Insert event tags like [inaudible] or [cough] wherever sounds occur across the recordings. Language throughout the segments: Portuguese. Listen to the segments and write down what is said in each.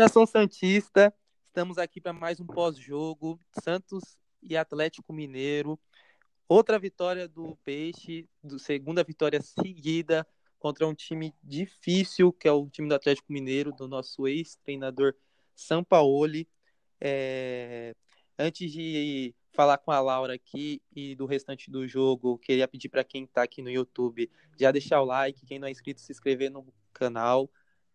Nação Santista! Estamos aqui para mais um pós-jogo. Santos e Atlético Mineiro. Outra vitória do Peixe, do segunda vitória seguida contra um time difícil, que é o time do Atlético Mineiro, do nosso ex-treinador Sampaoli. É... Antes de falar com a Laura aqui e do restante do jogo, queria pedir para quem está aqui no YouTube já deixar o like, quem não é inscrito se inscrever no canal.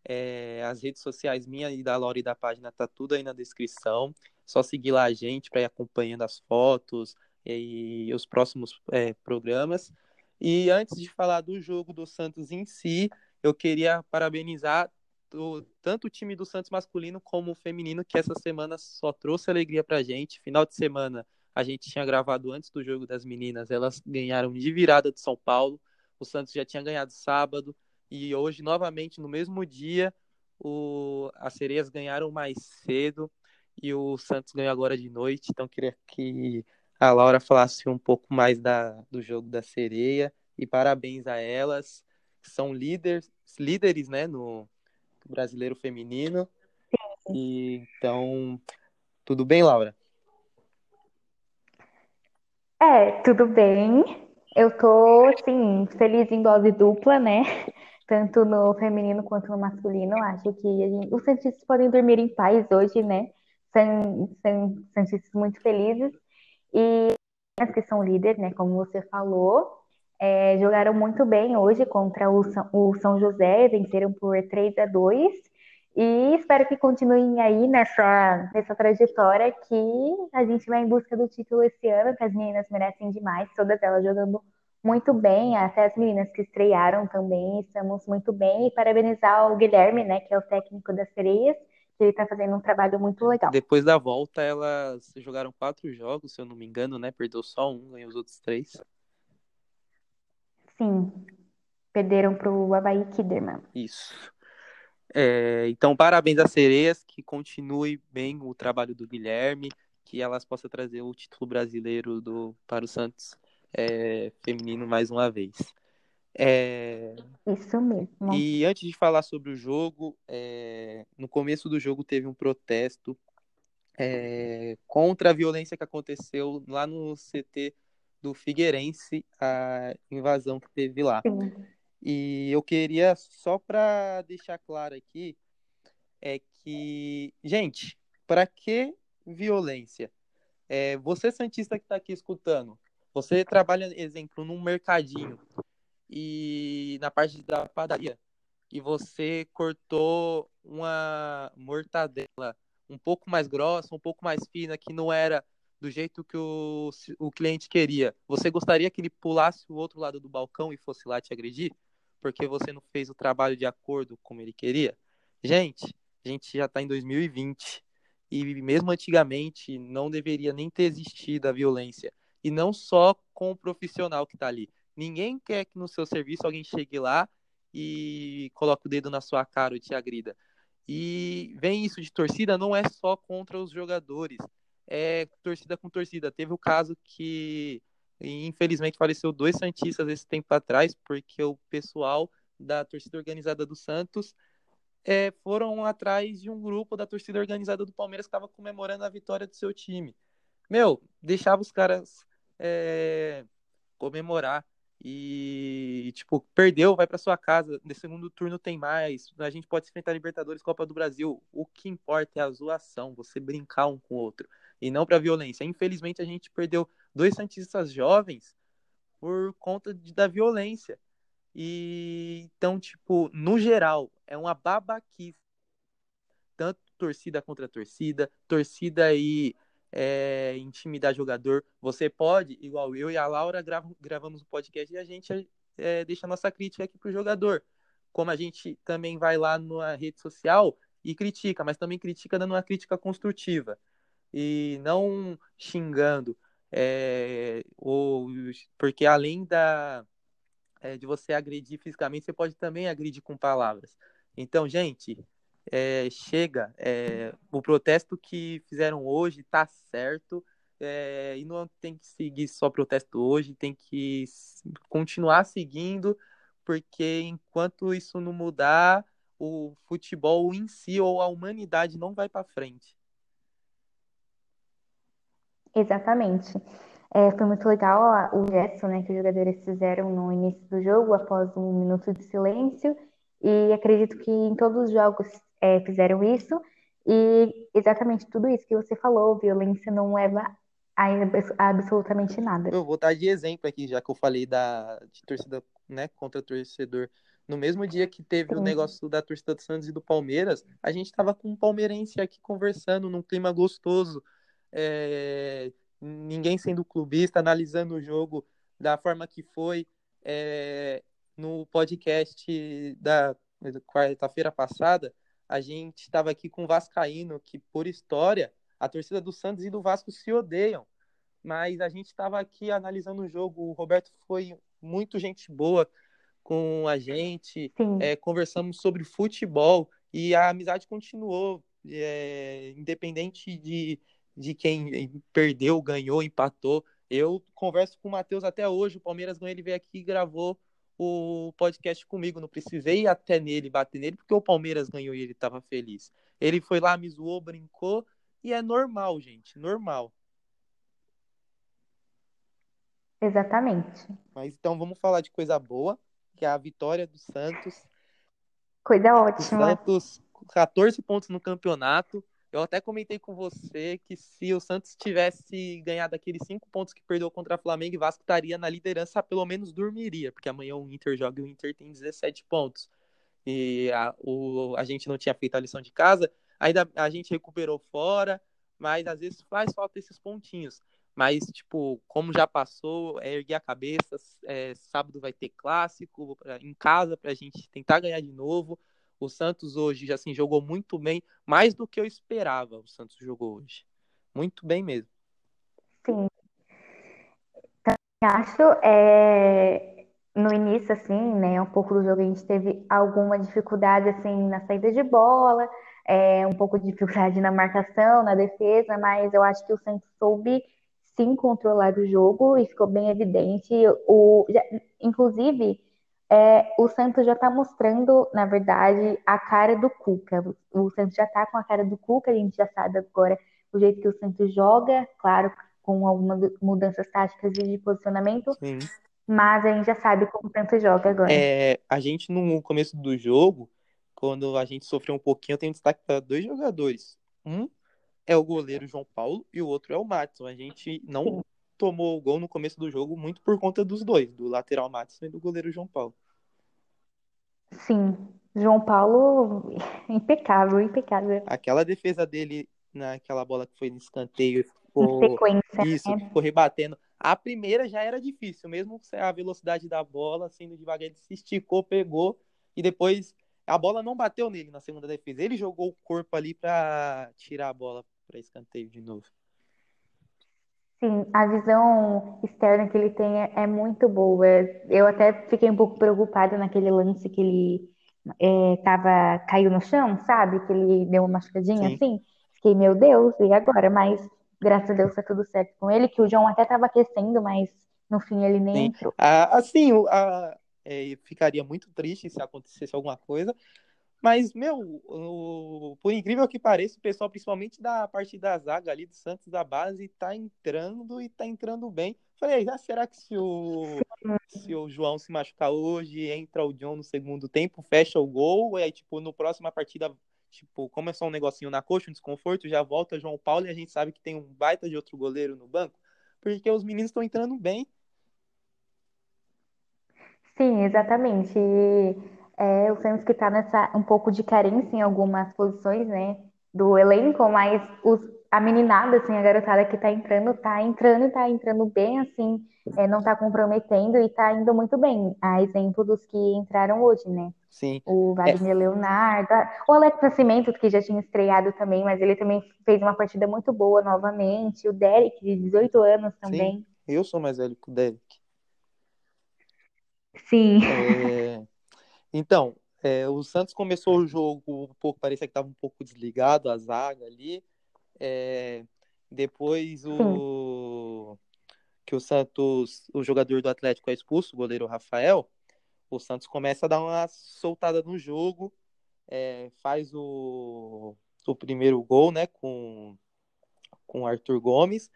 É, as redes sociais minha e da Laura e da página tá tudo aí na descrição. Só seguir lá a gente para ir acompanhando as fotos e, e os próximos é, programas. E antes de falar do jogo do Santos em si, eu queria parabenizar o, tanto o time do Santos masculino como o feminino, que essa semana só trouxe alegria pra gente. Final de semana a gente tinha gravado antes do jogo das meninas, elas ganharam de virada de São Paulo. O Santos já tinha ganhado sábado, e hoje, novamente, no mesmo dia, o, as sereias ganharam mais cedo e o Santos ganhou agora de noite. Então, queria que a Laura falasse um pouco mais da, do jogo da sereia. E parabéns a elas, que são líderes, líderes né, no brasileiro feminino. E, então, tudo bem, Laura? É, tudo bem. Eu tô, assim, feliz em dose dupla, né? Tanto no feminino quanto no masculino. Acho que gente, os Santistas podem dormir em paz hoje, né? São, Santistas muito felizes. E as que são líderes, né? Como você falou, é, jogaram muito bem hoje contra o São, o São José, venceram por 3 a 2 e espero que continuem aí nessa, nessa trajetória que a gente vai em busca do título esse ano, que as meninas merecem demais, todas elas jogando muito bem, até as meninas que estrearam também, estamos muito bem. E parabenizar o Guilherme, né, que é o técnico das sereias, que ele está fazendo um trabalho muito legal. Depois da volta, elas jogaram quatro jogos, se eu não me engano, né? Perdeu só um, ganhou os outros três. Sim, perderam para o Havaí Kiderman. Isso. É, então, parabéns às sereias, que continue bem o trabalho do Guilherme, que elas possam trazer o título brasileiro do, para o Santos é, feminino mais uma vez. É... Isso mesmo. E antes de falar sobre o jogo, é... no começo do jogo teve um protesto é... contra a violência que aconteceu lá no CT do Figueirense, a invasão que teve lá. Sim. E eu queria, só para deixar claro aqui, é que, gente, para que violência? É, você, Santista, que está aqui escutando, você trabalha, exemplo, num mercadinho e na parte da padaria e você cortou uma mortadela um pouco mais grossa, um pouco mais fina, que não era do jeito que o, o cliente queria. Você gostaria que ele pulasse o outro lado do balcão e fosse lá te agredir? Porque você não fez o trabalho de acordo como ele queria? Gente, a gente já está em 2020 e mesmo antigamente não deveria nem ter existido a violência e não só com o profissional que está ali. Ninguém quer que no seu serviço alguém chegue lá e coloque o dedo na sua cara e te agrida. E vem isso de torcida, não é só contra os jogadores, é torcida com torcida. Teve o caso que, infelizmente, faleceu dois Santistas esse tempo atrás, porque o pessoal da torcida organizada do Santos é, foram atrás de um grupo da torcida organizada do Palmeiras que estava comemorando a vitória do seu time. Meu, deixava os caras é, comemorar. E, tipo, perdeu, vai para sua casa. No segundo turno tem mais. A gente pode enfrentar Libertadores, Copa do Brasil. O que importa é a zoação, você brincar um com o outro. E não pra violência. Infelizmente, a gente perdeu dois Santistas jovens por conta de, da violência. E então, tipo, no geral, é uma babaquice. Tanto torcida contra torcida, torcida aí é, intimidar jogador. Você pode, igual eu e a Laura gravamos um podcast e a gente é, deixa a nossa crítica aqui pro jogador. Como a gente também vai lá na rede social e critica, mas também critica dando uma crítica construtiva. E não xingando. É, ou, porque além da, é, de você agredir fisicamente, você pode também agredir com palavras. Então, gente, é, chega, é, o protesto que fizeram hoje está certo, é, e não tem que seguir só protesto hoje, tem que continuar seguindo, porque enquanto isso não mudar, o futebol em si ou a humanidade não vai para frente. Exatamente. É, foi muito legal o gesto né, que os jogadores fizeram no início do jogo, após um minuto de silêncio, e acredito que em todos os jogos é, fizeram isso, e exatamente tudo isso que você falou, violência não leva a, a absolutamente nada. Eu vou dar de exemplo aqui, já que eu falei da, de torcida né, contra torcedor. No mesmo dia que teve Sim. o negócio da torcida do Santos e do Palmeiras, a gente estava com um palmeirense aqui conversando num clima gostoso. É, ninguém sendo clubista, analisando o jogo da forma que foi. É, no podcast da quarta-feira passada, a gente estava aqui com o Vascaíno, que por história, a torcida do Santos e do Vasco se odeiam. Mas a gente estava aqui analisando o jogo, o Roberto foi muito gente boa com a gente, é, conversamos sobre futebol e a amizade continuou, é, independente de, de quem perdeu, ganhou, empatou. Eu converso com o Matheus até hoje, o Palmeiras ganhou, ele veio aqui e gravou o podcast comigo, não precisei ir até nele, bater nele, porque o Palmeiras ganhou e ele estava feliz. Ele foi lá, me zoou, brincou, e é normal, gente, normal. Exatamente. Mas então vamos falar de coisa boa, que é a vitória do Santos. Coisa ótima. O Santos, 14 pontos no campeonato. Eu até comentei com você que se o Santos tivesse ganhado aqueles cinco pontos que perdeu contra Flamengo e Vasco, estaria na liderança, pelo menos dormiria, porque amanhã o Inter joga e o Inter tem 17 pontos. E a, o, a gente não tinha feito a lição de casa, ainda a gente recuperou fora, mas às vezes faz falta esses pontinhos. Mas, tipo, como já passou, é erguer a cabeça. É, sábado vai ter clássico em casa para a gente tentar ganhar de novo. O Santos hoje assim, jogou muito bem, mais do que eu esperava. O Santos jogou hoje. Muito bem mesmo. Sim. Acho, é, no início, assim, né, um pouco do jogo, a gente teve alguma dificuldade, assim, na saída de bola, é, um pouco de dificuldade na marcação, na defesa, mas eu acho que o Santos soube sim controlar o jogo e ficou bem evidente. O, já, inclusive, é, o Santos já está mostrando, na verdade, a cara do Cuca. O Santos já está com a cara do Cuca, a gente já sabe agora o jeito que o Santos joga, claro, com algumas mudanças táticas e de posicionamento. Sim. Mas a gente já sabe como o Santos joga agora. É, a gente, no começo do jogo, quando a gente sofreu um pouquinho, eu tenho destaque para dois jogadores. Um é o goleiro João Paulo e o outro é o Matson. A gente não. Tomou o gol no começo do jogo muito por conta dos dois, do lateral Matson e do goleiro João Paulo. Sim, João Paulo, impecável, impecável. Aquela defesa dele naquela bola que foi no escanteio, ficou, sequência, isso, né? ficou rebatendo. A primeira já era difícil, mesmo a velocidade da bola sendo devagar, ele se esticou, pegou e depois a bola não bateu nele na segunda defesa. Ele jogou o corpo ali para tirar a bola para escanteio de novo. Sim, a visão externa que ele tem é, é, muito boa. Eu até fiquei um pouco preocupada naquele lance que ele é, tava, caiu no chão, sabe? Que ele deu uma machucadinha Sim. assim. Fiquei, meu Deus, e agora? Mas graças a Deus tá tudo certo com ele, que o João até tava aquecendo, mas no fim ele nem Sim. entrou. Ah, assim, a, é, ficaria muito triste se acontecesse alguma coisa. Mas, meu, o, por incrível que pareça, o pessoal, principalmente da parte da zaga ali do Santos da base, tá entrando e tá entrando bem. Falei, ah, será que se o, se o João se machucar hoje, entra o John no segundo tempo, fecha o gol, e aí, tipo, no próxima partida, tipo, como é só um negocinho na coxa, um desconforto, já volta João Paulo e a gente sabe que tem um baita de outro goleiro no banco, porque os meninos estão entrando bem. Sim, exatamente. E é, o Santos que está nessa um pouco de carência em algumas posições, né, do elenco, mas os, a meninada, assim, a garotada que está entrando, está entrando e tá entrando bem, assim, é, não está comprometendo e está indo muito bem. A exemplo dos que entraram hoje, né? Sim. O Wagner é. Leonardo, o Alex Nascimento, que já tinha estreado também, mas ele também fez uma partida muito boa novamente. O Derek, de 18 anos também. Sim, eu sou mais velho que o Derek. Sim. É... Então, é, o Santos começou o jogo um pouco, parecia que estava um pouco desligado a zaga ali. É, depois o que o Santos, o jogador do Atlético é expulso, o goleiro Rafael, o Santos começa a dar uma soltada no jogo. é, faz o, o primeiro gol, né, com, com o Arthur Gomes.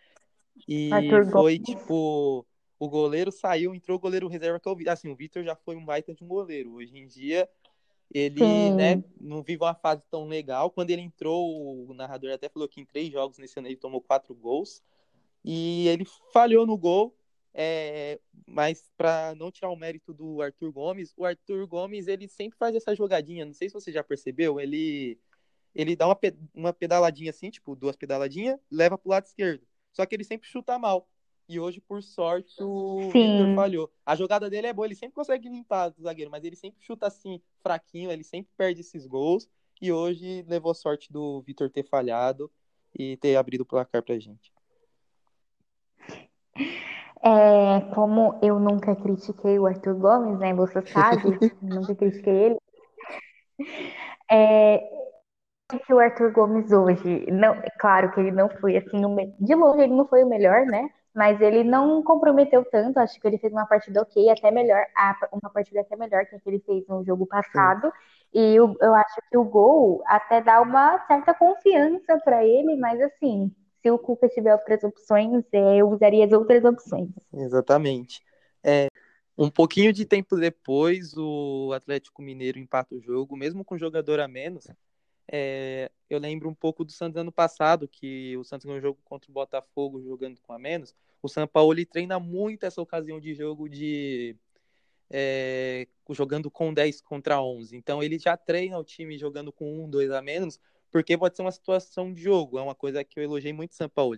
E Arthur foi, Gomes. tipo, o goleiro saiu, entrou o goleiro reserva, que é o Assim, o Vitor já foi um baita de um goleiro. Hoje em dia, ele né, não vive uma fase tão legal. Quando ele entrou, o narrador até falou que em três jogos nesse ano ele tomou quatro gols. E ele falhou no gol, é, mas para não tirar o mérito do Arthur Gomes, o Arthur Gomes ele sempre faz essa jogadinha. Não sei se você já percebeu, ele ele dá uma, uma pedaladinha assim, tipo duas pedaladinhas, leva pro lado esquerdo. Só que ele sempre chuta mal. E hoje, por sorte, o Victor falhou. A jogada dele é boa, ele sempre consegue limpar o zagueiro, mas ele sempre chuta assim, fraquinho, ele sempre perde esses gols. E hoje levou sorte do Vitor ter falhado e ter abrido o placar pra gente. É, como eu nunca critiquei o Arthur Gomes, né? Você sabe, [laughs] nunca critiquei ele. É, que o Arthur Gomes hoje, não, claro que ele não foi assim, de longe ele não foi o melhor, né? Mas ele não comprometeu tanto, acho que ele fez uma partida ok, até melhor, uma partida até melhor que a que ele fez no jogo passado. Sim. E eu, eu acho que o gol até dá uma certa confiança para ele, mas assim, se o Cuca tiver outras opções, é, eu usaria as outras opções. Exatamente. É, um pouquinho de tempo depois, o Atlético Mineiro empata o jogo, mesmo com jogador a menos. É, eu lembro um pouco do Santos ano passado, que o Santos ganhou um jogo contra o Botafogo jogando com a menos. O São Paulo ele treina muito essa ocasião de jogo de é, jogando com 10 contra 11. Então ele já treina o time jogando com 1, 2 a menos, porque pode ser uma situação de jogo, é uma coisa que eu elogiei muito o São Paulo.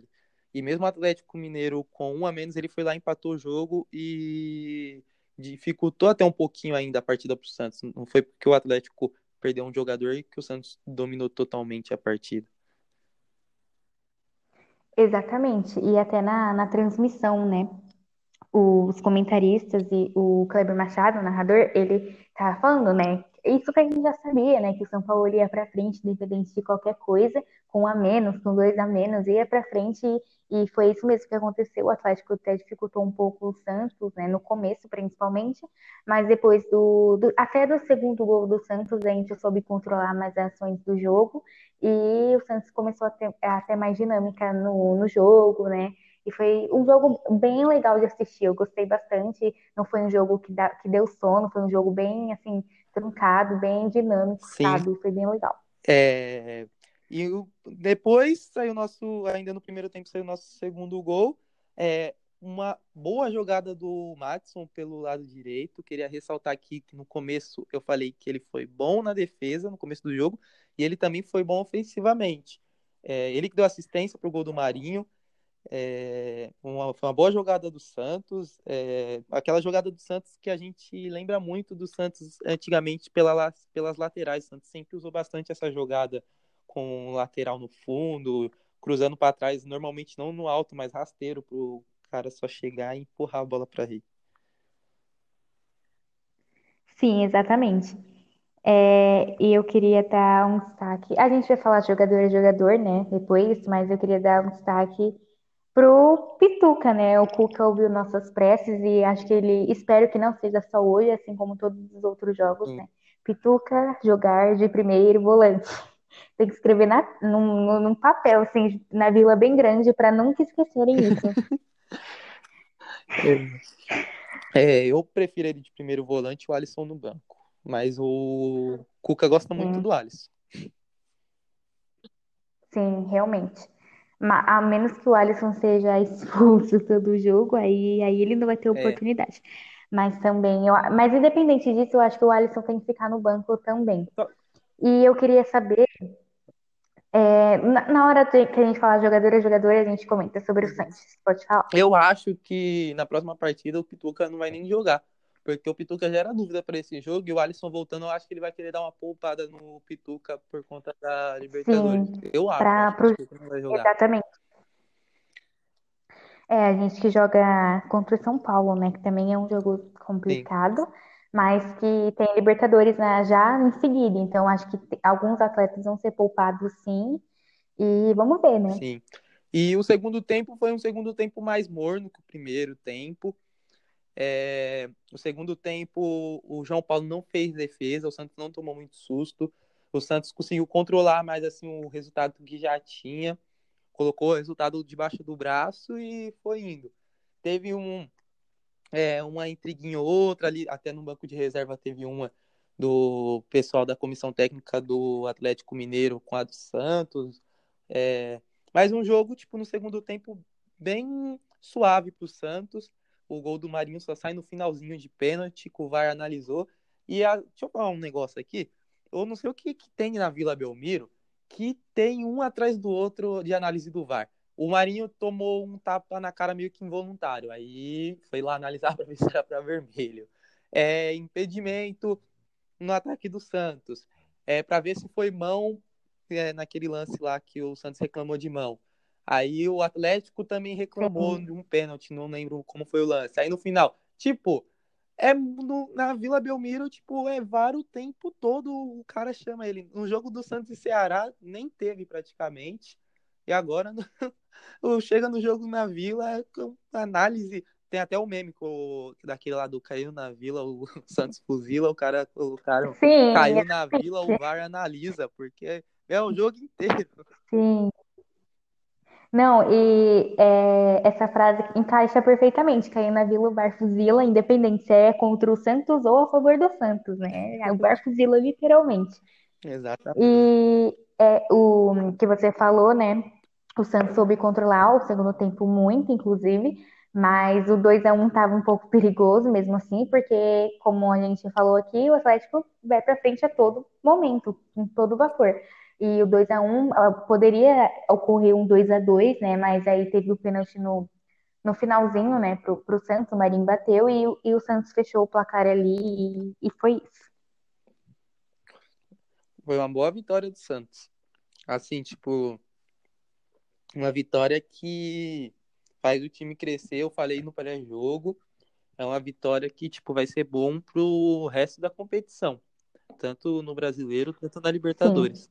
E mesmo o Atlético Mineiro com um a menos, ele foi lá, empatou o jogo e dificultou até um pouquinho ainda a partida para o Santos. Não foi porque o Atlético perdeu um jogador e que o Santos dominou totalmente a partida. Exatamente, e até na, na transmissão, né? Os comentaristas e o Kleber Machado, o narrador, ele tava falando, né? Isso que a gente já sabia, né? Que o São Paulo ia para frente, independente de qualquer coisa, com um a menos, com dois a menos, ia para frente e, e, foi isso mesmo que aconteceu. O Atlético até dificultou um pouco o Santos, né? No começo, principalmente, mas depois do, do até do segundo gol do Santos, a gente soube controlar mais as ações do jogo e o Santos começou a ter, a ter mais dinâmica no, no jogo, né? E foi um jogo bem legal de assistir, eu gostei bastante. Não foi um jogo que, dá, que deu sono, foi um jogo bem, assim, truncado, bem dinâmico, Sim. sabe? Foi bem legal. É... E depois saiu nosso, ainda no primeiro tempo, saiu o nosso segundo gol. É, uma boa jogada do Matson pelo lado direito. Queria ressaltar aqui que no começo eu falei que ele foi bom na defesa, no começo do jogo, e ele também foi bom ofensivamente. É, ele que deu assistência para o gol do Marinho. É, uma, foi uma boa jogada do Santos, é, aquela jogada do Santos que a gente lembra muito do Santos antigamente pela, pelas laterais. O Santos sempre usou bastante essa jogada com lateral no fundo, cruzando para trás, normalmente não no alto, mas rasteiro para o cara só chegar e empurrar a bola para rede. Sim, exatamente. É, eu queria dar um destaque. A gente vai falar jogador a jogador, né? Depois, mas eu queria dar um destaque pro Pituca, né? O Cuca ouviu nossas preces e acho que ele, espero que não seja só hoje, assim como todos os outros jogos, Sim. né? Pituca jogar de primeiro volante. [laughs] Tem que escrever na, num, num papel, assim, na vila bem grande, para nunca esquecerem isso. [laughs] é, eu prefiro ele de primeiro volante e o Alisson no banco. Mas o Cuca gosta muito do Alisson. Sim, realmente. A menos que o Alisson seja expulso [laughs] todo jogo, aí, aí ele não vai ter é. oportunidade. É. Mas também, eu, mas independente disso, eu acho que o Alisson tem que ficar no banco também. E eu queria saber, é, na, na, hora de, que a gente falar jogador a jogador, a gente comenta sobre o Santos. Pode falar? Eu acho que na próxima partida o Pituca não vai nem jogar. Porque o Pituca gera dúvida para esse jogo e o Alisson voltando, eu acho que ele vai querer dar uma poupada no Pituca por conta da Libertadores. Sim, eu acho. Pra, pro... Exatamente. É, a gente que joga contra o São Paulo, né? Que também é um jogo complicado, Sim. mas que tem Libertadores né, já em seguida. Então, acho que alguns atletas vão ser poupados sim. E vamos ver, né? Sim. E o segundo tempo foi um segundo tempo mais morno que o primeiro tempo. É, no segundo tempo, o João Paulo não fez defesa, o Santos não tomou muito susto. o Santos conseguiu controlar mais assim o resultado que já tinha, colocou o resultado debaixo do braço e foi indo. Teve um é, uma intriguinha ou outra ali, até no banco de reserva teve uma do pessoal da comissão técnica do Atlético Mineiro com a do Santos. É, mas um jogo, tipo, no segundo tempo, bem suave para o Santos. O gol do Marinho só sai no finalzinho de pênalti, que o VAR analisou. E a, deixa eu falar um negócio aqui. Eu não sei o que, que tem na Vila Belmiro, que tem um atrás do outro de análise do VAR. O Marinho tomou um tapa na cara meio que involuntário. Aí foi lá analisar [laughs] para ver se era para vermelho. É, impedimento no ataque do Santos. É, para ver se foi mão é, naquele lance lá que o Santos reclamou de mão. Aí o Atlético também reclamou de um pênalti, não lembro como foi o lance. Aí no final, tipo, é no, na Vila Belmiro, tipo, é VAR o tempo todo, o cara chama ele. No jogo do Santos e Ceará, nem teve praticamente. E agora, no, [laughs] chega no jogo na Vila, com análise. Tem até o meme com, daquele lá do caiu na Vila, o [laughs] Santos fuzila, o cara, o cara Sim, caiu na Vila, o VAR analisa, porque é o jogo inteiro. Sim. Não, e é, essa frase encaixa perfeitamente. Cair na Vila, o VAR fuzila, independente se é contra o Santos ou a favor do Santos, né? O VAR fuzila literalmente. Exatamente. E é, o que você falou, né? O Santos soube controlar o segundo tempo muito, inclusive, mas o 2 a 1 estava um pouco perigoso mesmo assim, porque, como a gente falou aqui, o Atlético vai para frente a todo momento, em todo vapor. E o 2 a 1 poderia ocorrer um 2 a 2 né? Mas aí teve o pênalti no, no finalzinho, né, pro, pro Santos, o Marinho bateu e, e o Santos fechou o placar ali e, e foi isso. Foi uma boa vitória do Santos. Assim, tipo, uma vitória que faz o time crescer. Eu falei no pré-jogo. É uma vitória que, tipo, vai ser bom pro resto da competição. Tanto no brasileiro, quanto na Libertadores. Sim.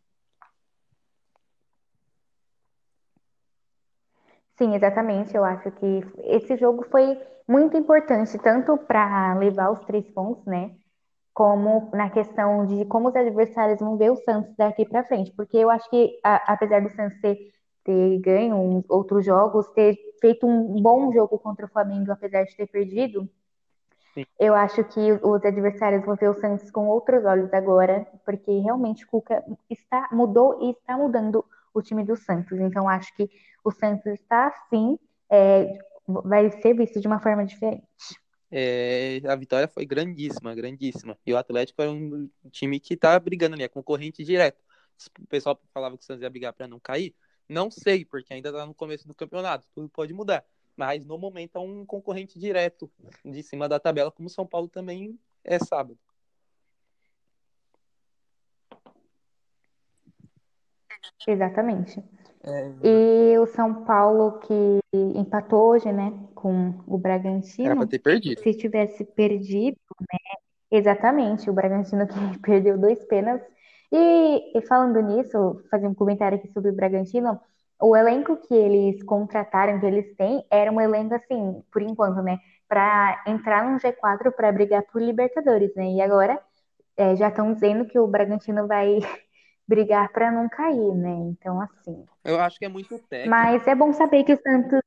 Sim, exatamente. Eu acho que esse jogo foi muito importante, tanto para levar os três pontos, né? como na questão de como os adversários vão ver o Santos daqui para frente, porque eu acho que a, apesar do Santos ter, ter ganho um, outros jogos, ter feito um bom jogo contra o Flamengo, apesar de ter perdido, Sim. eu acho que os adversários vão ver o Santos com outros olhos agora, porque realmente o Cuca está mudou e está mudando o time do Santos. Então acho que o Santos está sim é, vai ser visto de uma forma diferente é, a vitória foi grandíssima, grandíssima. E o Atlético é um time que tá brigando ali, é concorrente direto. O pessoal falava que o Santos ia brigar para não cair. Não sei, porque ainda tá no começo do campeonato, tudo pode mudar. Mas no momento é um concorrente direto de cima da tabela, como o São Paulo também é sábado. Exatamente. É... E o São Paulo que empatou hoje, né, com o Bragantino. Era pra ter perdido. Se tivesse perdido, né? Exatamente, o Bragantino que [laughs] perdeu dois pênaltis. E, e falando nisso, fazer um comentário aqui sobre o Bragantino, o elenco que eles contrataram, que eles têm, era um elenco assim, por enquanto, né, para entrar no G4 para brigar por Libertadores, né? E agora é, já estão dizendo que o Bragantino vai brigar para não cair, né? Então, assim. Eu acho que é muito técnico. Mas é bom saber que o Santos.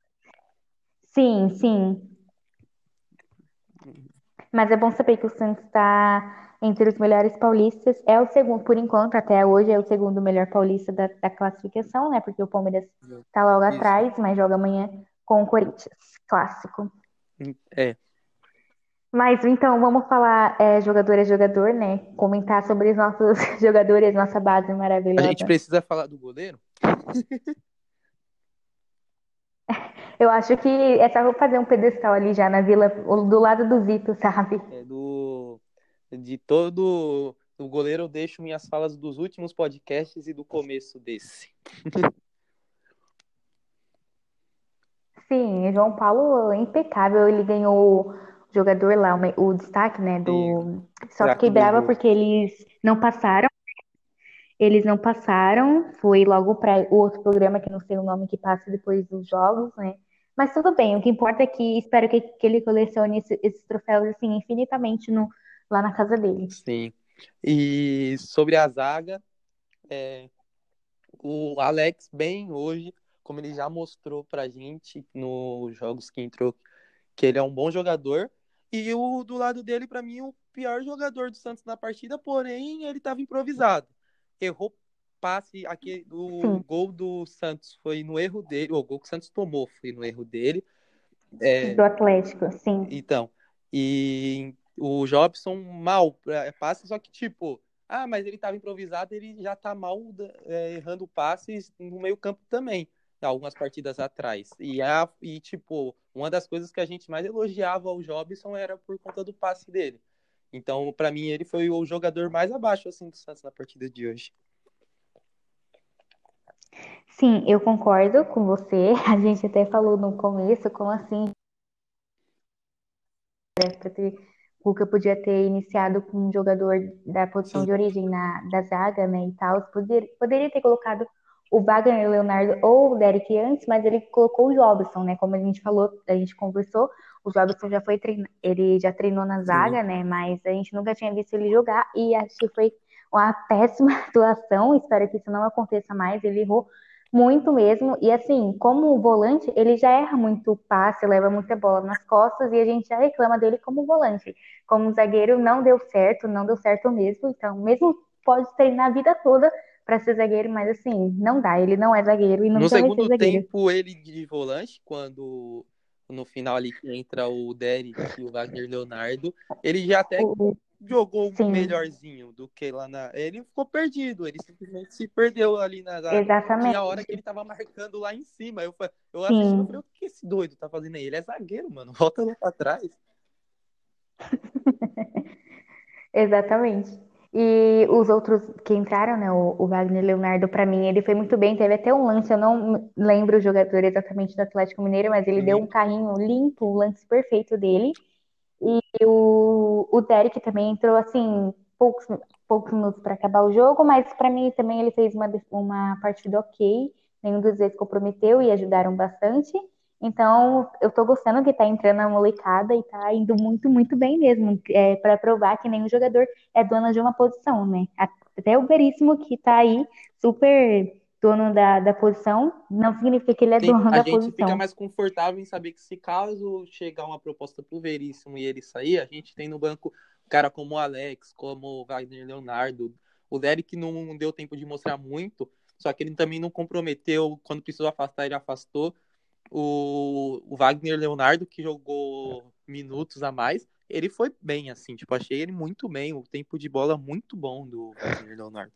Sim, sim. Mas é bom saber que o Santos está entre os melhores paulistas. É o segundo, por enquanto, até hoje, é o segundo melhor paulista da, da classificação, né? Porque o Palmeiras está logo Isso. atrás, mas joga amanhã com o Corinthians. Clássico. É. Mas então vamos falar é, jogador a jogador, né? Comentar sobre os nossos [laughs] jogadores, nossa base maravilhosa. A gente precisa falar do goleiro? [laughs] Eu acho que é só fazer um pedestal ali já na vila, do lado do Zito, sabe? É do. De todo o goleiro, eu deixo minhas falas dos últimos podcasts e do começo desse. [laughs] Sim, João Paulo é impecável. Ele ganhou jogador lá, o destaque, né, do... Só fiquei brava porque eles não passaram. Eles não passaram, foi logo para o outro programa, que não sei o nome, que passa depois dos jogos, né? Mas tudo bem, o que importa é que espero que, que ele colecione esse, esses troféus, assim, infinitamente no, lá na casa dele. Sim. E sobre a zaga, É, o Alex bem hoje, como ele já mostrou pra gente nos jogos que entrou, que ele é um bom jogador. E o do lado dele, para mim, o pior jogador do Santos na partida, porém, ele estava improvisado. Errou passe, aqui, o gol do Santos foi no erro dele, o gol que o Santos tomou foi no erro dele. É, do Atlético, sim. Então, e o Jobson mal é, passe, só que tipo, ah, mas ele estava improvisado, ele já tá mal é, errando passes no meio campo também, algumas partidas atrás. E, a, e, tipo, uma das coisas que a gente mais elogiava ao Jobson era por conta do passe dele. Então, para mim, ele foi o jogador mais abaixo assim do Santos na partida de hoje. Sim, eu concordo com você. [laughs] A gente até falou no começo, como assim, né, ter Cuca podia ter iniciado com um jogador da posição Sim. de origem na, da zaga, né, e tal. Poder, poderia ter colocado o Wagner Leonardo ou o Derek antes, mas ele colocou o Jobson, né? Como a gente falou, a gente conversou, o Jobson já foi treinar, ele já treinou na zaga, Sim. né? Mas a gente nunca tinha visto ele jogar e acho que foi uma [laughs] péssima atuação. Espero que isso não aconteça mais. Ele errou muito mesmo. E assim, como volante, ele já erra muito passe, leva muita bola nas costas e a gente já reclama dele como volante. Como zagueiro, não deu certo, não deu certo mesmo. Então, mesmo pode treinar a vida toda para ser zagueiro, mas assim, não dá. Ele não é zagueiro e não No segundo tempo, ele de volante, quando no final ali entra o Derek e o Wagner Leonardo, ele já até o jogou Sim. melhorzinho do que lá na. Ele ficou perdido, ele simplesmente se perdeu ali na. Exatamente. Tinha a hora que ele tava marcando lá em cima. Eu, eu assisti e falei, o que esse doido tá fazendo aí? Ele é zagueiro, mano. [laughs] Volta lá pra trás. [laughs] Exatamente. E os outros que entraram, né? O, o Wagner Leonardo, para mim, ele foi muito bem. Teve até um lance, eu não lembro o jogador exatamente do Atlético Mineiro, mas ele deu um carrinho limpo, o lance perfeito dele. E o, o Derek também entrou assim, poucos, poucos minutos para acabar o jogo, mas para mim também ele fez uma, uma partida ok. Nenhum dos dois comprometeu e ajudaram bastante. Então, eu tô gostando que tá entrando a molecada e tá indo muito, muito bem mesmo. É, para provar que nenhum jogador é dono de uma posição, né? Até o Veríssimo que tá aí super dono da, da posição, não significa que ele é Sim, dono da posição. A gente fica mais confortável em saber que se caso chegar uma proposta pro Veríssimo e ele sair, a gente tem no banco cara como o Alex, como o Wagner Leonardo. O Derek não deu tempo de mostrar muito, só que ele também não comprometeu, quando precisou afastar, ele afastou. O, o Wagner Leonardo, que jogou minutos a mais, ele foi bem, assim, tipo, achei ele muito bem, o tempo de bola muito bom do Wagner Leonardo.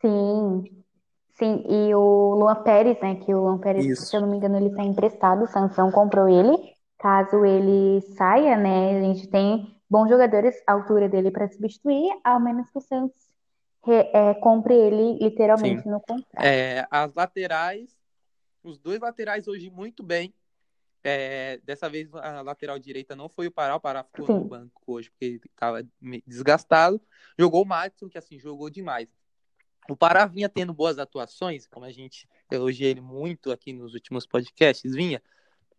Sim, sim. E o Luan Pérez, né? Que o Luan Pérez, Isso. se eu não me engano, ele está emprestado. O Sansão comprou ele. Caso ele saia, né? A gente tem bons jogadores à altura dele para substituir, ao menos que o Santos é, compre ele literalmente sim. no contrato. É, as laterais, os dois laterais hoje muito bem. É, dessa vez a lateral direita não foi o Pará, o Pará ficou Sim. no banco hoje porque ele estava desgastado. Jogou o Madison, que assim, jogou demais. O Pará vinha tendo boas atuações, como a gente elogia ele muito aqui nos últimos podcasts, vinha,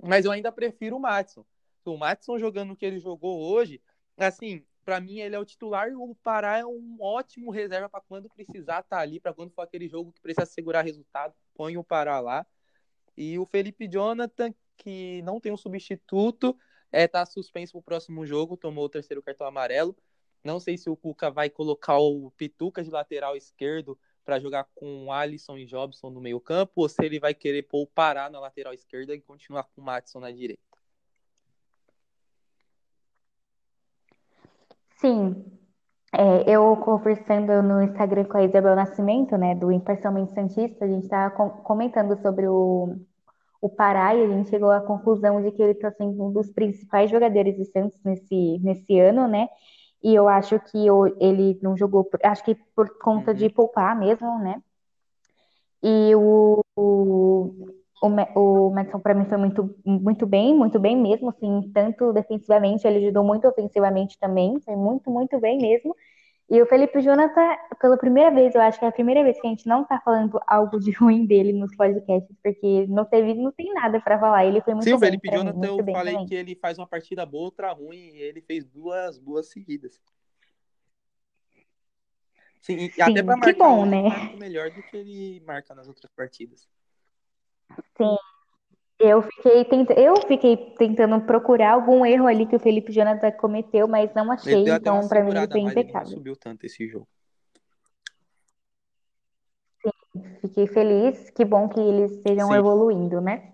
mas eu ainda prefiro o Matson. O Matson jogando o que ele jogou hoje, assim, para mim ele é o titular e o Pará é um ótimo reserva para quando precisar estar tá ali, para quando for aquele jogo que precisa segurar resultado, põe o Pará lá. E o Felipe Jonathan, que não tem um substituto, é tá suspenso pro próximo jogo, tomou o terceiro cartão amarelo. Não sei se o Cuca vai colocar o Pituca de lateral esquerdo para jogar com Alisson e Jobson no meio campo, ou se ele vai querer pôr o Pará na lateral esquerda e continuar com o Matson na direita. Sim, é, eu conversando no Instagram com a Isabel Nascimento, né, do Imparcialmente Santista, a gente estava comentando sobre o, o Pará e a gente chegou à conclusão de que ele está sendo um dos principais jogadores do Santos nesse, nesse ano, né? E eu acho que ele não jogou, acho que por conta de uhum. poupar mesmo, né? E o, o, o, o Madison para mim foi muito, muito bem, muito bem mesmo, assim, tanto defensivamente, ele ajudou muito ofensivamente também, foi muito, muito bem mesmo. E o Felipe Jonathan, pela primeira vez, eu acho que é a primeira vez que a gente não tá falando algo de ruim dele nos podcasts, porque não teve, não tem nada para falar. Ele foi muito Sim, bem. Sim, o Felipe Jonathan, mim, eu falei também. que ele faz uma partida boa, outra ruim, e ele fez duas boas seguidas. Sim, e até pra que marcar bom, hoje, né? melhor do que ele marca nas outras partidas. Sim, eu fiquei, eu fiquei tentando procurar algum erro ali que o Felipe Jonathan cometeu, mas não achei, então pra mim foi ele não impecável. subiu tanto esse jogo. Fiquei feliz, que bom que eles estejam Sim. evoluindo, né?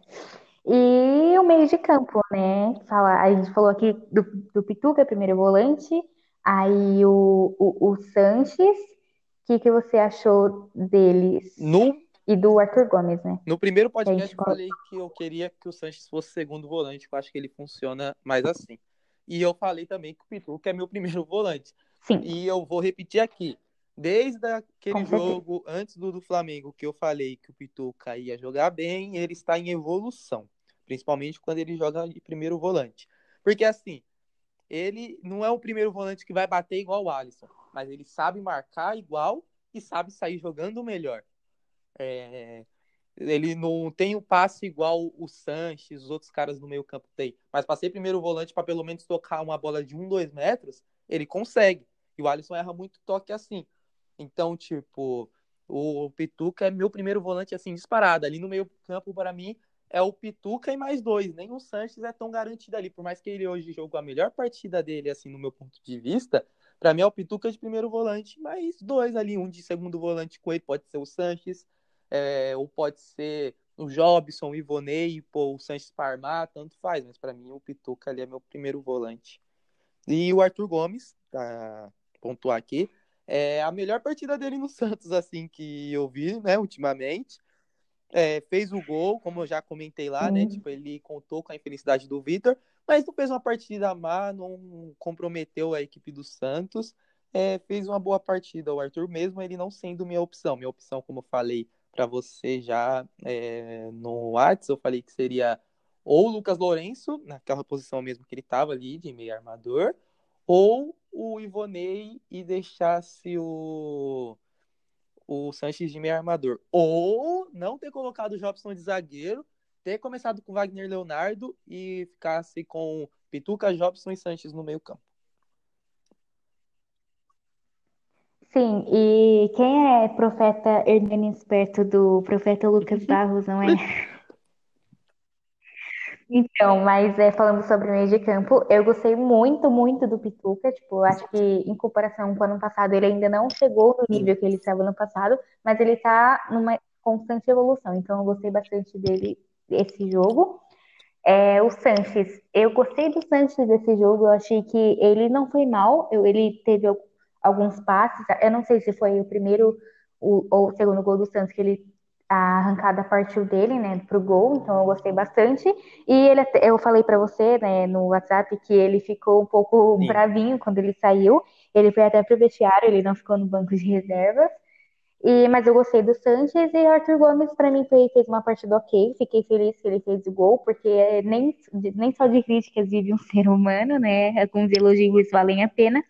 E o meio de campo, né? Fala, a gente falou aqui do, do Pituca, primeiro volante, aí o, o, o Sanches, o que, que você achou deles? No, E do Arthur Gomes, né? no primeiro podcast eu falei que eu queria que o Sanches fosse segundo volante, que eu acho que ele funciona mais assim. E eu falei também que o Pituca é meu [laughs] primeiro volante. Sim, E eu vou repetir aqui. Desde aquele jogo antes do, do Flamengo, que eu falei que o Pituca ia jogar bem, ele está em evolução. Principalmente quando ele joga de primeiro volante. Porque assim, ele não é o primeiro volante que vai bater igual o Alisson, mas ele sabe marcar igual e sabe sair jogando melhor. É, ele não tem o passe igual o Sanches, os outros caras no meio campo têm. Mas para ser primeiro volante, para pelo menos tocar uma bola de um, dois metros, ele consegue. E o Alisson erra muito toque assim. Então, tipo, o Pituca é meu primeiro volante assim disparado. Ali no meio campo, para mim, é o Pituca e mais dois. Nem o Sanches é tão garantido ali. Por mais que ele hoje jogou a melhor partida dele, assim, no meu ponto de vista, para mim é o Pituca de primeiro volante, mais dois ali. Um de segundo volante com ele, pode ser o Sanches, é, ou pode ser o Jobson, o Ivonei, pô, o Sanches Parmar, tanto faz. Mas para mim o Pituca ali é meu primeiro volante. E o Arthur Gomes, pra pontuar aqui, é a melhor partida dele no [laughs] Santos, assim, que eu vi, né, ultimamente. É, fez o gol, como eu já comentei lá, né? Sim. Tipo, ele contou com a infelicidade do Vitor, mas não fez uma partida má, não comprometeu a equipe do Santos. É, fez uma boa partida. O Arthur, mesmo ele não sendo minha opção. Minha opção, como eu falei para você já é, no WhatsApp, eu falei que seria ou o Lucas Lourenço, naquela posição mesmo que ele estava ali, de meio armador, ou o Ivonei e deixasse o, o Sanches de meio armador. Ou não ter colocado o Jobson de zagueiro, ter começado com Wagner Leonardo e ficasse com Pituca, Jobson e Sanches no meio campo. Sim, e quem é profeta Hernanes perto do profeta Lucas Barros, não é? [laughs] Então, mas é, falando sobre o meio de campo, eu gostei muito, muito do Pituca. Tipo, acho que em comparação com o ano passado, ele ainda não chegou no nível que ele estava no passado, mas ele tá numa constante evolução. Então, eu gostei bastante dele, esse jogo. É, o Sanches, eu gostei do Sanches desse jogo, eu achei que ele não foi mal, eu- ele teve alguns passes, eu não sei se foi o primeiro o- ou o segundo gol do Santos que ele a arrancada partiu dele, né, pro gol, então eu gostei bastante. E ele, eu falei pra você, né, no WhatsApp que ele ficou um pouco Sim. bravinho quando ele saiu. Ele foi até pro vestiário, ele não ficou no banco de reservas. E, mas eu gostei do Sanches e Arthur Gomes, pra mim, fez, fez uma partida ok. Fiquei feliz que ele fez o gol, porque é, nem, nem só de críticas vive um [laughs] ser humano, né? Alguns elogios valem a pena.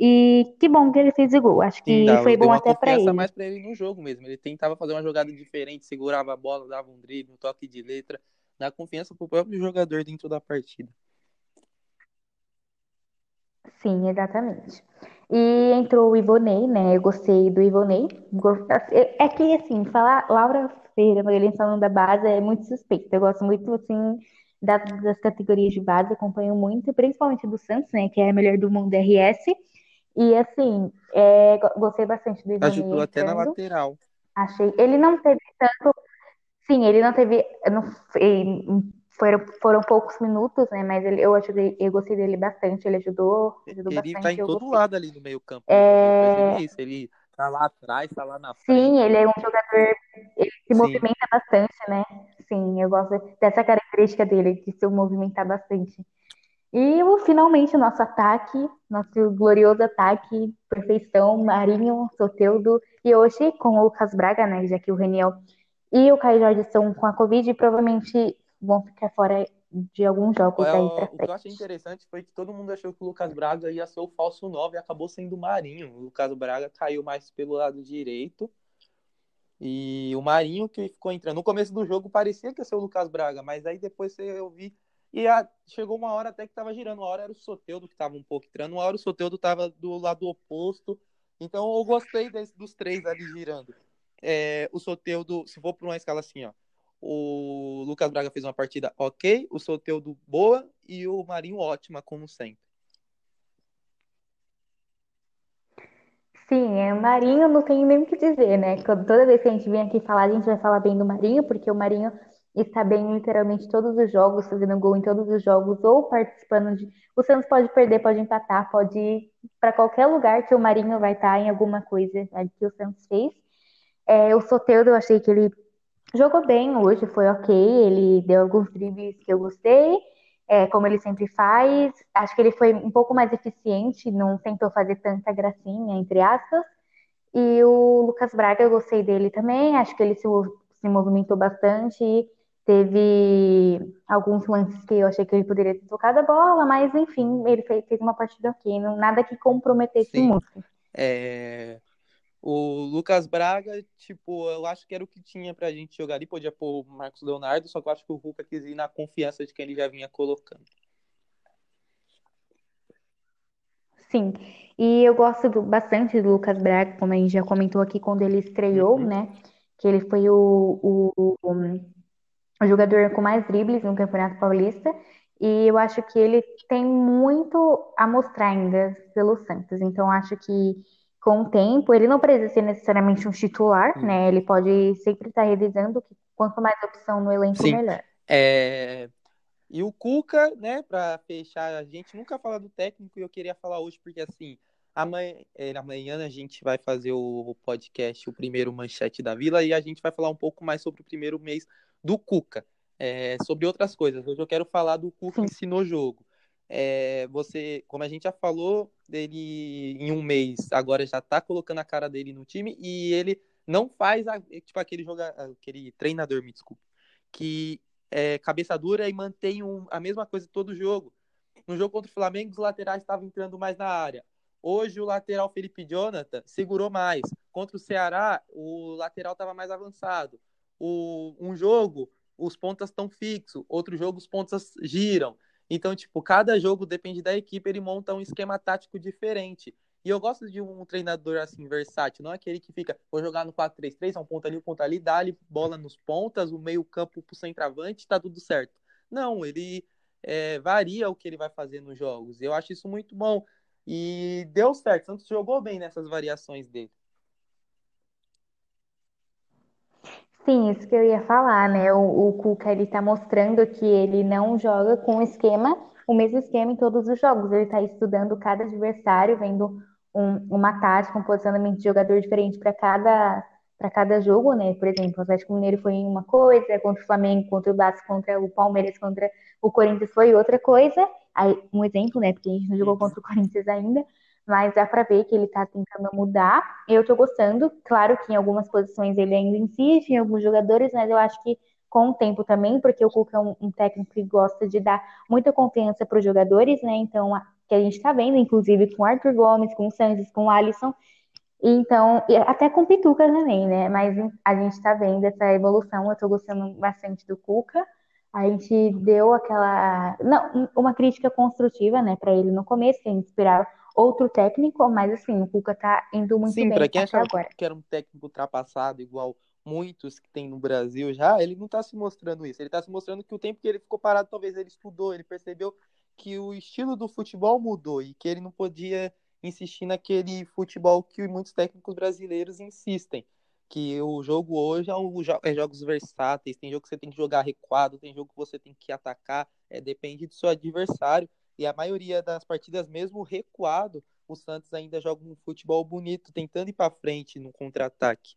E que bom que ele fez o gol. Acho Sim, que dava, foi bom até confiança ele. mais para ele no jogo mesmo. Ele tentava fazer uma jogada diferente, segurava a bola, dava um drible, um toque de letra, dá confiança pro próprio jogador dentro da partida. Sim, exatamente. E entrou o Ivonei, né? Eu gostei do Ivonei. Go- É que, assim, falar Laura Ferreira, Magalhães falando da base é muito suspeito. Eu gosto muito, assim, das, das categorias de base, acompanho muito, principalmente do Santos, né? Que é a melhor do mundo RS. E, assim, é, go- gostei bastante do Ajudou até na lateral. Achei. Ele não teve tanto. Sim, ele não teve. Não, foram, foram poucos minutos, né? Mas ele, eu ajudei, eu gostei dele bastante. Ele ajudou, ajudou Ele tá bastante. em Eu todo gostei. lado ali no meio campo. ver isso. Ele tá lá atrás, tá lá na frente. Sim, ele é um jogador, ele se Sim. movimenta bastante, né? Sim, eu gosto dessa característica dele, de se movimentar bastante. E finalmente o nosso ataque, nosso glorioso ataque, perfeição, Marinho, Soteldo, e hoje com o Lucas Braga, né? Já que o Reniel e o Caio Jorge estão com a Covid e provavelmente vão ficar fora de alguns jogos É, aí o, pra o que eu achei frente. interessante foi que todo mundo achou que o Lucas Braga ia ser o falso 9 e acabou sendo o Marinho. O Lucas Braga caiu mais pelo lado direito. E o Marinho que ficou entrando. No começo do jogo parecia que ia ser o Lucas Braga, mas aí depois eu vi. E a- chegou uma hora até que tava girando. Uma hora era o Soteudo que tava um pouco entrando, uma hora o Soteudo tava do lado oposto. Então eu gostei desse, dos três ali girando. É, o Soteudo, se for por uma escala assim, ó. O Lucas Braga fez uma partida ok, o Soteudo boa e o Marinho ótima, como sempre. Sim, é, o Marinho não tem nem o que dizer, né? Toda vez que a gente vem aqui falar, a gente vai falar bem do Marinho, porque o Marinho está bem em literalmente todos os jogos, fazendo gol em todos os jogos, ou participando de. O Santos pode perder, pode empatar, pode ir para qualquer lugar que o Marinho vai estar em alguma coisa que o Santos fez. É, o Soteldo, eu achei que ele jogou bem hoje, foi ok, ele deu alguns dribles que eu gostei é, como ele sempre faz. Acho que ele foi um pouco mais eficiente, não tentou fazer tanta gracinha, entre aspas. E o Lucas Braga, eu gostei dele também, acho que ele se, se movimentou bastante. Teve alguns lances que eu achei que ele poderia ter tocado a bola, mas enfim, ele fez, fez uma partida ok, não, nada que comprometesse Sim. muito. É, o Lucas Braga, tipo, eu acho que era o que tinha pra gente jogar ali. Podia pôr o Marcos Leonardo, só que eu acho que o Ruka quis ir na confiança de quem ele já vinha colocando. Sim, e eu gosto do, bastante do Lucas Braga, como a gente já comentou aqui quando ele estreou, uhum. né? Que ele foi o, o, o, jogador com mais dribles no Campeonato Paulista. E eu acho que ele tem muito a mostrar ainda pelo Santos. Então, acho que com o tempo, ele não precisa ser necessariamente um titular, né? Ele pode sempre estar revisando que quanto mais opção no elenco, Sim. melhor. É... E o Cuca, né, para fechar, a gente nunca fala do técnico e eu queria falar hoje, porque assim, amanhã, é, amanhã a gente vai fazer o podcast, o primeiro manchete da Vila, e a gente vai falar um pouco mais sobre o primeiro mês do Cuca, é, sobre outras coisas. Hoje eu quero falar do Cuca em si no jogo. É, você, como a gente já falou, dele em um mês agora já tá colocando a cara dele no time e ele não faz a, tipo aquele jogador, aquele treinador, me desculpe, que é cabeça dura e mantém um, a mesma coisa todo jogo. No jogo contra o Flamengo, os laterais estavam entrando mais na área. Hoje o lateral Felipe Jonathan segurou mais. Contra o Ceará, o lateral estava mais avançado. O, um jogo, os pontas estão fixos. Outro jogo, os pontas giram. Então, tipo, cada jogo depende da equipe, ele monta um esquema tático diferente. E eu gosto de um treinador assim, versátil, não é aquele que fica, vou jogar no 4-3-3, é um ponto ali, um ponto ali, dá-lhe bola nos pontas, o meio-campo pro centroavante, tá tudo certo. Não, ele é, varia o que ele vai fazer nos jogos. Eu acho isso muito bom. E deu certo, Santos jogou bem nessas variações dele. Sim, isso que eu ia falar, né? O, o Cuca ele tá mostrando que ele não joga com o esquema, o mesmo esquema em todos os jogos. Ele tá estudando cada adversário, vendo um, uma tática, um posicionamento de jogador diferente para cada para cada jogo, né? Por exemplo, o Atlético Mineiro foi uma coisa, contra o Flamengo, contra o Vasco, contra o Palmeiras, contra o Corinthians foi outra coisa. Aí, um exemplo, né? Porque a gente não jogou contra o Corinthians ainda mas dá para ver que ele está tentando mudar. Eu estou gostando, claro que em algumas posições ele ainda insiste, em alguns jogadores, mas eu acho que com o tempo também, porque o Cuca é um, um técnico que gosta de dar muita confiança para os jogadores, né? Então, a, que a gente está vendo, inclusive com o Arthur Gomes, com o Santos, com o Alisson, então, até com Pituca também, né? Mas a gente está vendo essa evolução, eu estou gostando bastante do Cuca. A gente deu aquela. Não, uma crítica construtiva, né, para ele no começo, que a gente esperava outro técnico, mas assim, o Cuca tá indo muito Sim, bem pra quem achava agora. que era um técnico ultrapassado, igual muitos que tem no Brasil já, ele não tá se mostrando isso. Ele tá se mostrando que o tempo que ele ficou parado, talvez ele estudou, ele percebeu que o estilo do futebol mudou e que ele não podia insistir naquele futebol que muitos técnicos brasileiros insistem. Que o jogo hoje é, um, é jogos versáteis, tem jogo que você tem que jogar recuado, tem jogo que você tem que atacar, é, depende do seu adversário. E a maioria das partidas, mesmo recuado, o Santos ainda joga um futebol bonito, tentando ir para frente no contra-ataque.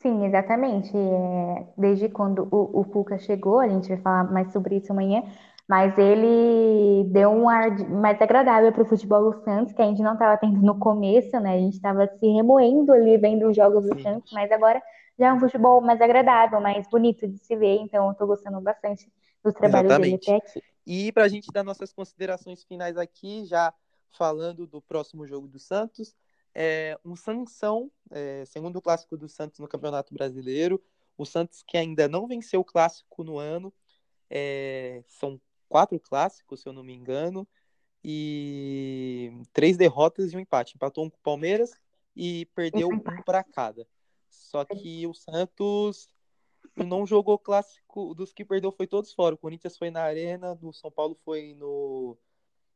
Sim, exatamente. É, desde quando o, o Puka chegou, a gente vai falar mais sobre isso amanhã, mas ele deu um ar mais agradável para o futebol do Santos, que a gente não estava tendo no começo, né? A gente estava se remoendo ali vendo os jogos do Sim. Santos, mas agora já é um futebol mais agradável, mais bonito de se ver, então eu estou gostando bastante do trabalho Exatamente. dele até aqui. E para a gente dar nossas considerações finais aqui, já falando do próximo jogo do Santos, é um sanção, é, segundo o clássico do Santos no Campeonato Brasileiro, o Santos que ainda não venceu o clássico no ano, é, são quatro clássicos, se eu não me engano, e três derrotas e um empate. Empatou um com o Palmeiras e perdeu um para cada. Só que o Santos não jogou clássico, dos que perdeu foi todos fora. O Corinthians foi na Arena, o São Paulo foi no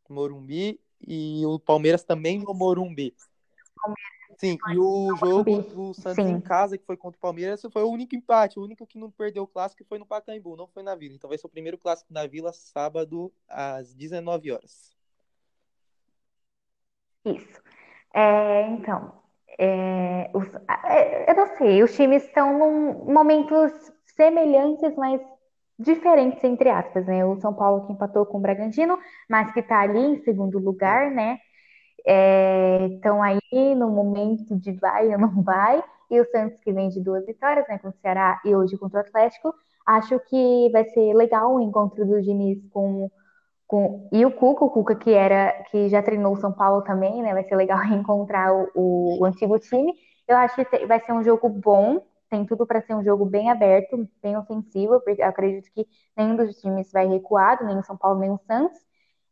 Morumbi e o Palmeiras também no Morumbi. Sim, e o jogo do Santos Sim. em casa, que foi contra o Palmeiras, foi o único empate. O único que não perdeu o clássico foi no Pacaembu, não foi na Vila. Então vai ser o primeiro clássico na Vila, sábado, às 19 horas. Isso. É, então, é, os, é, eu não sei, os times estão em momentos semelhantes, mas diferentes, entre aspas, né? O São Paulo que empatou com o Bragantino, mas que está ali em segundo lugar, né? Estão é, aí no momento de vai ou não vai, e o Santos que vem de duas vitórias, né? Com o Ceará e hoje contra o Atlético. Acho que vai ser legal o encontro do Diniz com com, e o Cuca, o Cuca que era que já treinou o São Paulo também, né? Vai ser legal [laughs] reencontrar o, o, o antigo time. Eu acho que vai ser um jogo bom, tem tudo para ser um jogo bem aberto, bem ofensivo, porque eu acredito que nenhum dos times vai recuado, nem o São Paulo nem o Santos.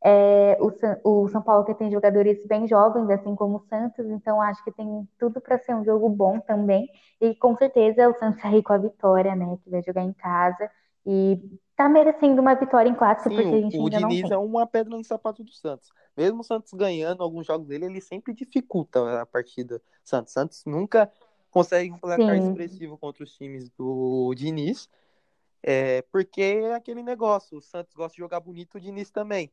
É, o, o, São Paulo que tem jogadores bem jovens, assim como o Santos, então acho que tem tudo para ser um jogo bom também. E com certeza o Santos sair com a vitória, né? Que vai jogar em casa. E tá merecendo uma vitória em clássico, Sim, porque a gente o ainda Diniz não tem. é uma pedra no sapato do Santos. Mesmo o Santos ganhando alguns jogos dele, ele sempre dificulta a partida. Santos, Santos nunca consegue um placar Sim. expressivo contra os times do Diniz. É, porque é aquele negócio, o Santos gosta de jogar bonito, o Diniz também.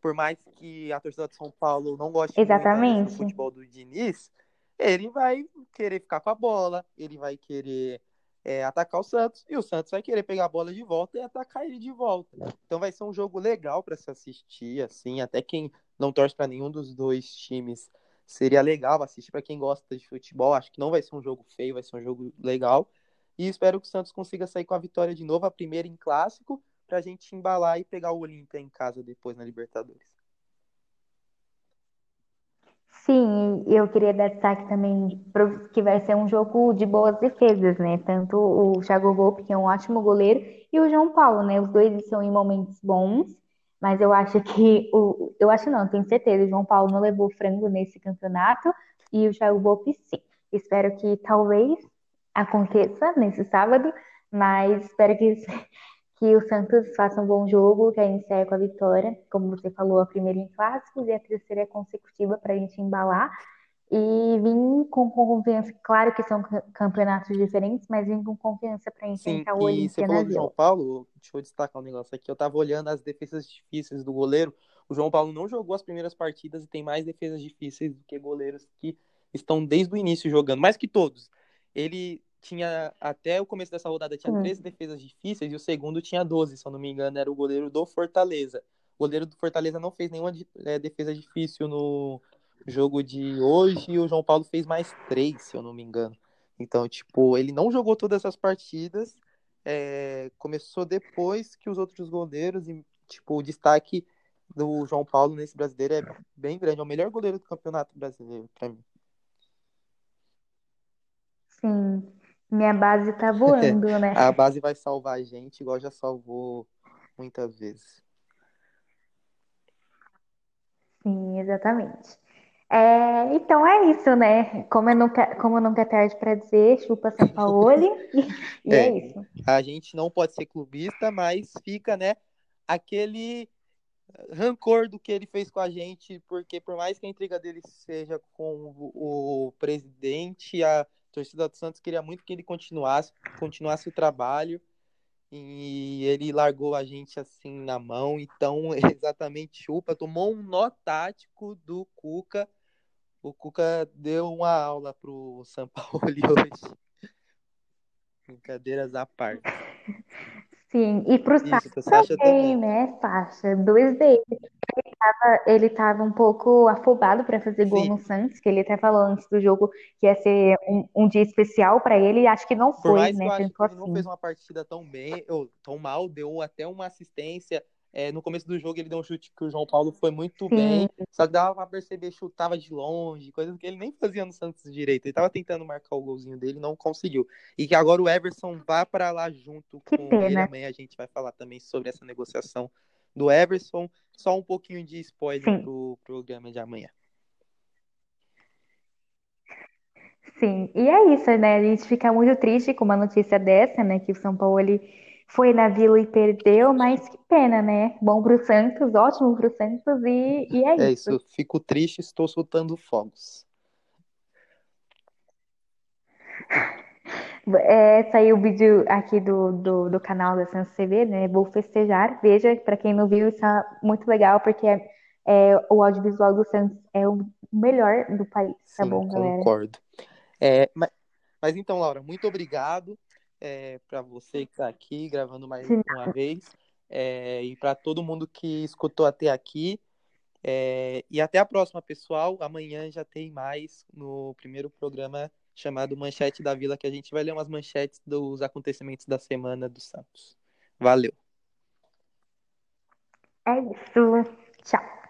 Por mais que a torcida de São Paulo não goste Exatamente. do futebol do Diniz, ele vai querer ficar com a bola, ele vai querer é, atacar o Santos e o Santos vai querer pegar a bola de volta e atacar ele de volta. Então vai ser um jogo legal para se assistir, assim, até quem não torce para nenhum dos dois times seria legal assistir para quem gosta de futebol. Acho que não vai ser um jogo feio, vai ser um jogo legal. E espero que o Santos consiga sair com a vitória de novo, a primeira em clássico, para a gente embalar e pegar o Olímpia em casa depois na Libertadores. Sim, eu queria dar destaque também que vai ser um jogo de boas defesas, né? Tanto o Thiago Volpe, que é um ótimo goleiro, e o João Paulo, né? Os dois estão em momentos bons, mas eu acho que o eu acho não, tenho certeza, o João Paulo não levou frango nesse campeonato e o Thiago Volpe sim. Espero que talvez aconteça nesse sábado, mas espero que que o Santos faça um bom jogo, que a gente saia com a vitória, como você falou, a primeira em clássicos e a terceira é consecutiva para a gente embalar. E vim com confiança, claro que são campeonatos diferentes, mas vim com confiança para enfrentar o Olímpia você falou do João Paulo, deixa eu destacar um negócio aqui, eu estava olhando as defesas difíceis do goleiro, o João Paulo não jogou as primeiras partidas e tem mais defesas difíceis do que goleiros que estão desde o início jogando, mais que todos. Ele tinha, até o começo dessa rodada, tinha hum. 13 defesas difíceis e o segundo tinha 12, se eu não me engano, era o goleiro do Fortaleza. O goleiro do Fortaleza não fez nenhuma é, defesa difícil no jogo de hoje e o João Paulo fez mais três, se eu não me engano. Então, tipo, ele não jogou todas as partidas, é, começou depois que os outros goleiros, e, tipo, o destaque do João Paulo nesse brasileiro é bem grande, é o melhor goleiro do campeonato brasileiro, para mim. Sim. Minha base tá [laughs] voando, né? a base vai salvar a gente, igual já salvou muitas vezes. Sim, exatamente. É, então é isso, né? Como, eu nunca, como nunca é tarde para dizer, chupa São Paulo [laughs] e, e é, é, isso. A gente não pode ser clubista, mas fica, né, aquele rancor do que ele fez com a gente, porque por mais que a intriga dele seja com o, o presidente, a torcida do Santos queria muito que ele continuasse, continuasse o trabalho e ele largou a gente assim na mão, então [laughs] exatamente chupa, tomou um nó tático do Cuca. O Cuca deu uma aula pro São [laughs] Paulo hoje. Brincadeiras à parte. [laughs] Sim, e pro Sacha também, também, né, Sacha? Dois deles ele estava um pouco afobado para fazer gol Sim. no Santos, que ele até falou antes do jogo que ia ser um, um dia especial para ele, e acho que não foi, Por mais né? Que eu acho que ele não fez uma partida tão bem, ou tão mal, deu até uma assistência. É, no começo do jogo ele deu um chute que o João Paulo foi muito Sim. bem, só que dava para perceber, chutava de longe, coisas que ele nem fazia no Santos direito. Ele tava tentando marcar o golzinho dele, não conseguiu. E que agora o Everson vá para lá junto que com pena. ele. Amanhã a gente vai falar também sobre essa negociação do Everson. Só um pouquinho de spoiler Sim. pro programa de amanhã. Sim, e é isso, né? A gente fica muito triste com uma notícia dessa, né? Que o São Paulo ele foi na Vila e perdeu, mas que pena, né? Bom pro Santos, ótimo pro Santos e, e é, é isso. É isso, fico triste, estou soltando fogos. É, saiu o vídeo aqui do, do, do, canal da Santos TV, né? Vou festejar. Veja, para quem não viu, isso é muito legal, porque é, é, o audiovisual do Santos é o melhor do país, tá Sim, bom, galera? Concordo. É, mas, mas, então, Laura, muito obrigado é, para você que está aqui gravando mais uma vez. É, e para todo mundo que escutou até aqui. É, e até a próxima, pessoal. Amanhã já tem mais no primeiro programa chamado Manchete da Vila, que a gente vai ler umas manchetes dos acontecimentos da semana do Santos. Valeu. É isso. Tchau.